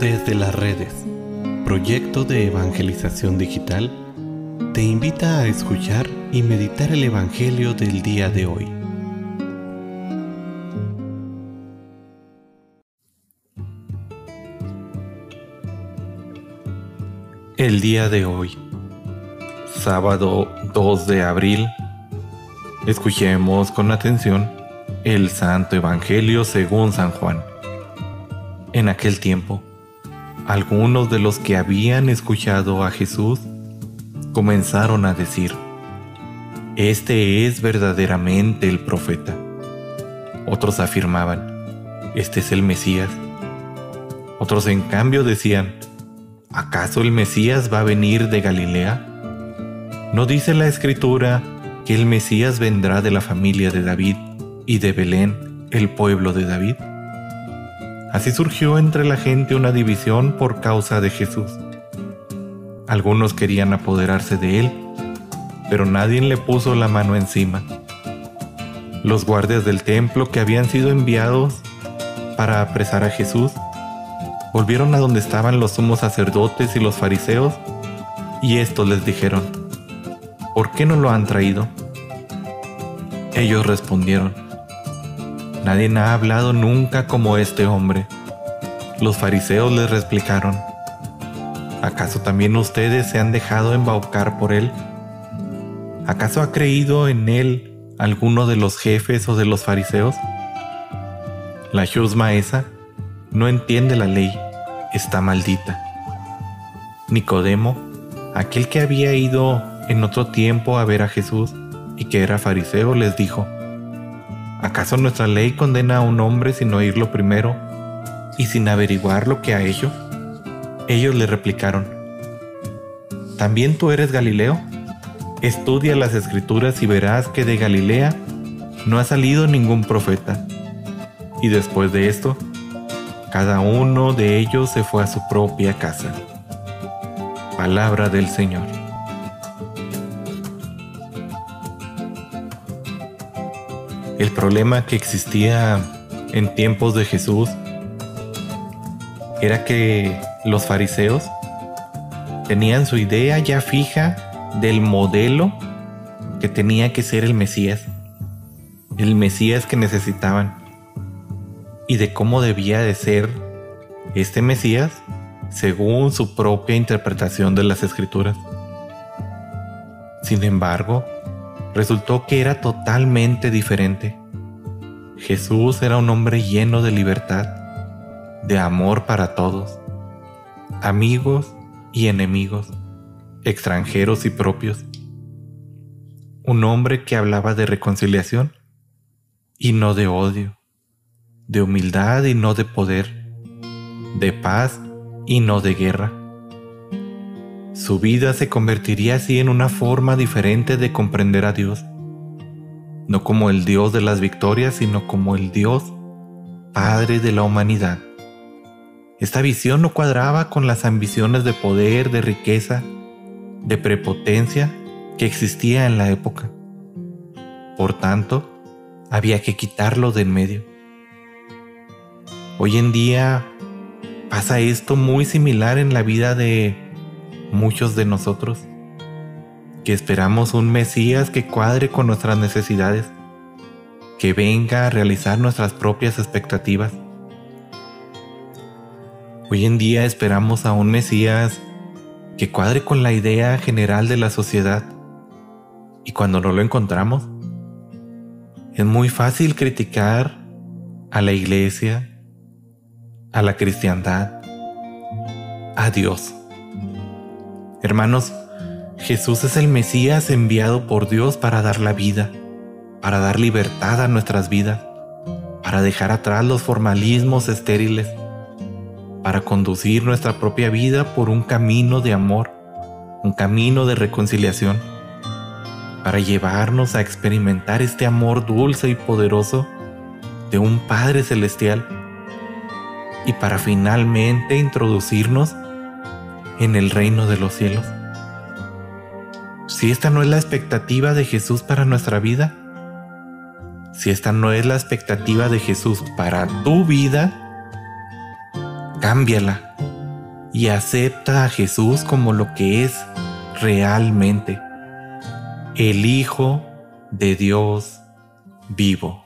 Desde las redes, proyecto de evangelización digital, te invita a escuchar y meditar el Evangelio del día de hoy. El día de hoy, sábado 2 de abril, escuchemos con atención el Santo Evangelio según San Juan. En aquel tiempo, algunos de los que habían escuchado a Jesús comenzaron a decir, Este es verdaderamente el profeta. Otros afirmaban, Este es el Mesías. Otros en cambio decían, ¿acaso el Mesías va a venir de Galilea? ¿No dice la escritura que el Mesías vendrá de la familia de David y de Belén, el pueblo de David? Así surgió entre la gente una división por causa de Jesús. Algunos querían apoderarse de él, pero nadie le puso la mano encima. Los guardias del templo que habían sido enviados para apresar a Jesús volvieron a donde estaban los sumos sacerdotes y los fariseos y estos les dijeron, ¿por qué no lo han traído? Ellos respondieron, Nadie ha hablado nunca como este hombre. Los fariseos les replicaron, ¿acaso también ustedes se han dejado embaucar por él? ¿Acaso ha creído en él alguno de los jefes o de los fariseos? La chusma esa no entiende la ley, está maldita. Nicodemo, aquel que había ido en otro tiempo a ver a Jesús y que era fariseo, les dijo, ¿Acaso nuestra ley condena a un hombre sin oírlo primero y sin averiguar lo que ha hecho? Ellos le replicaron, ¿también tú eres Galileo? Estudia las escrituras y verás que de Galilea no ha salido ningún profeta. Y después de esto, cada uno de ellos se fue a su propia casa. Palabra del Señor. El problema que existía en tiempos de Jesús era que los fariseos tenían su idea ya fija del modelo que tenía que ser el Mesías, el Mesías que necesitaban y de cómo debía de ser este Mesías según su propia interpretación de las escrituras. Sin embargo, resultó que era totalmente diferente. Jesús era un hombre lleno de libertad, de amor para todos, amigos y enemigos, extranjeros y propios. Un hombre que hablaba de reconciliación y no de odio, de humildad y no de poder, de paz y no de guerra. Su vida se convertiría así en una forma diferente de comprender a Dios, no como el Dios de las victorias, sino como el Dios Padre de la humanidad. Esta visión no cuadraba con las ambiciones de poder, de riqueza, de prepotencia que existía en la época. Por tanto, había que quitarlo de en medio. Hoy en día pasa esto muy similar en la vida de muchos de nosotros, que esperamos un Mesías que cuadre con nuestras necesidades, que venga a realizar nuestras propias expectativas. Hoy en día esperamos a un Mesías que cuadre con la idea general de la sociedad y cuando no lo encontramos, es muy fácil criticar a la iglesia, a la cristiandad, a Dios. Hermanos, Jesús es el Mesías enviado por Dios para dar la vida, para dar libertad a nuestras vidas, para dejar atrás los formalismos estériles, para conducir nuestra propia vida por un camino de amor, un camino de reconciliación, para llevarnos a experimentar este amor dulce y poderoso de un Padre Celestial y para finalmente introducirnos en el reino de los cielos. Si esta no es la expectativa de Jesús para nuestra vida, si esta no es la expectativa de Jesús para tu vida, cámbiala. y acepta a Jesús como lo que es realmente, el Hijo de Dios vivo.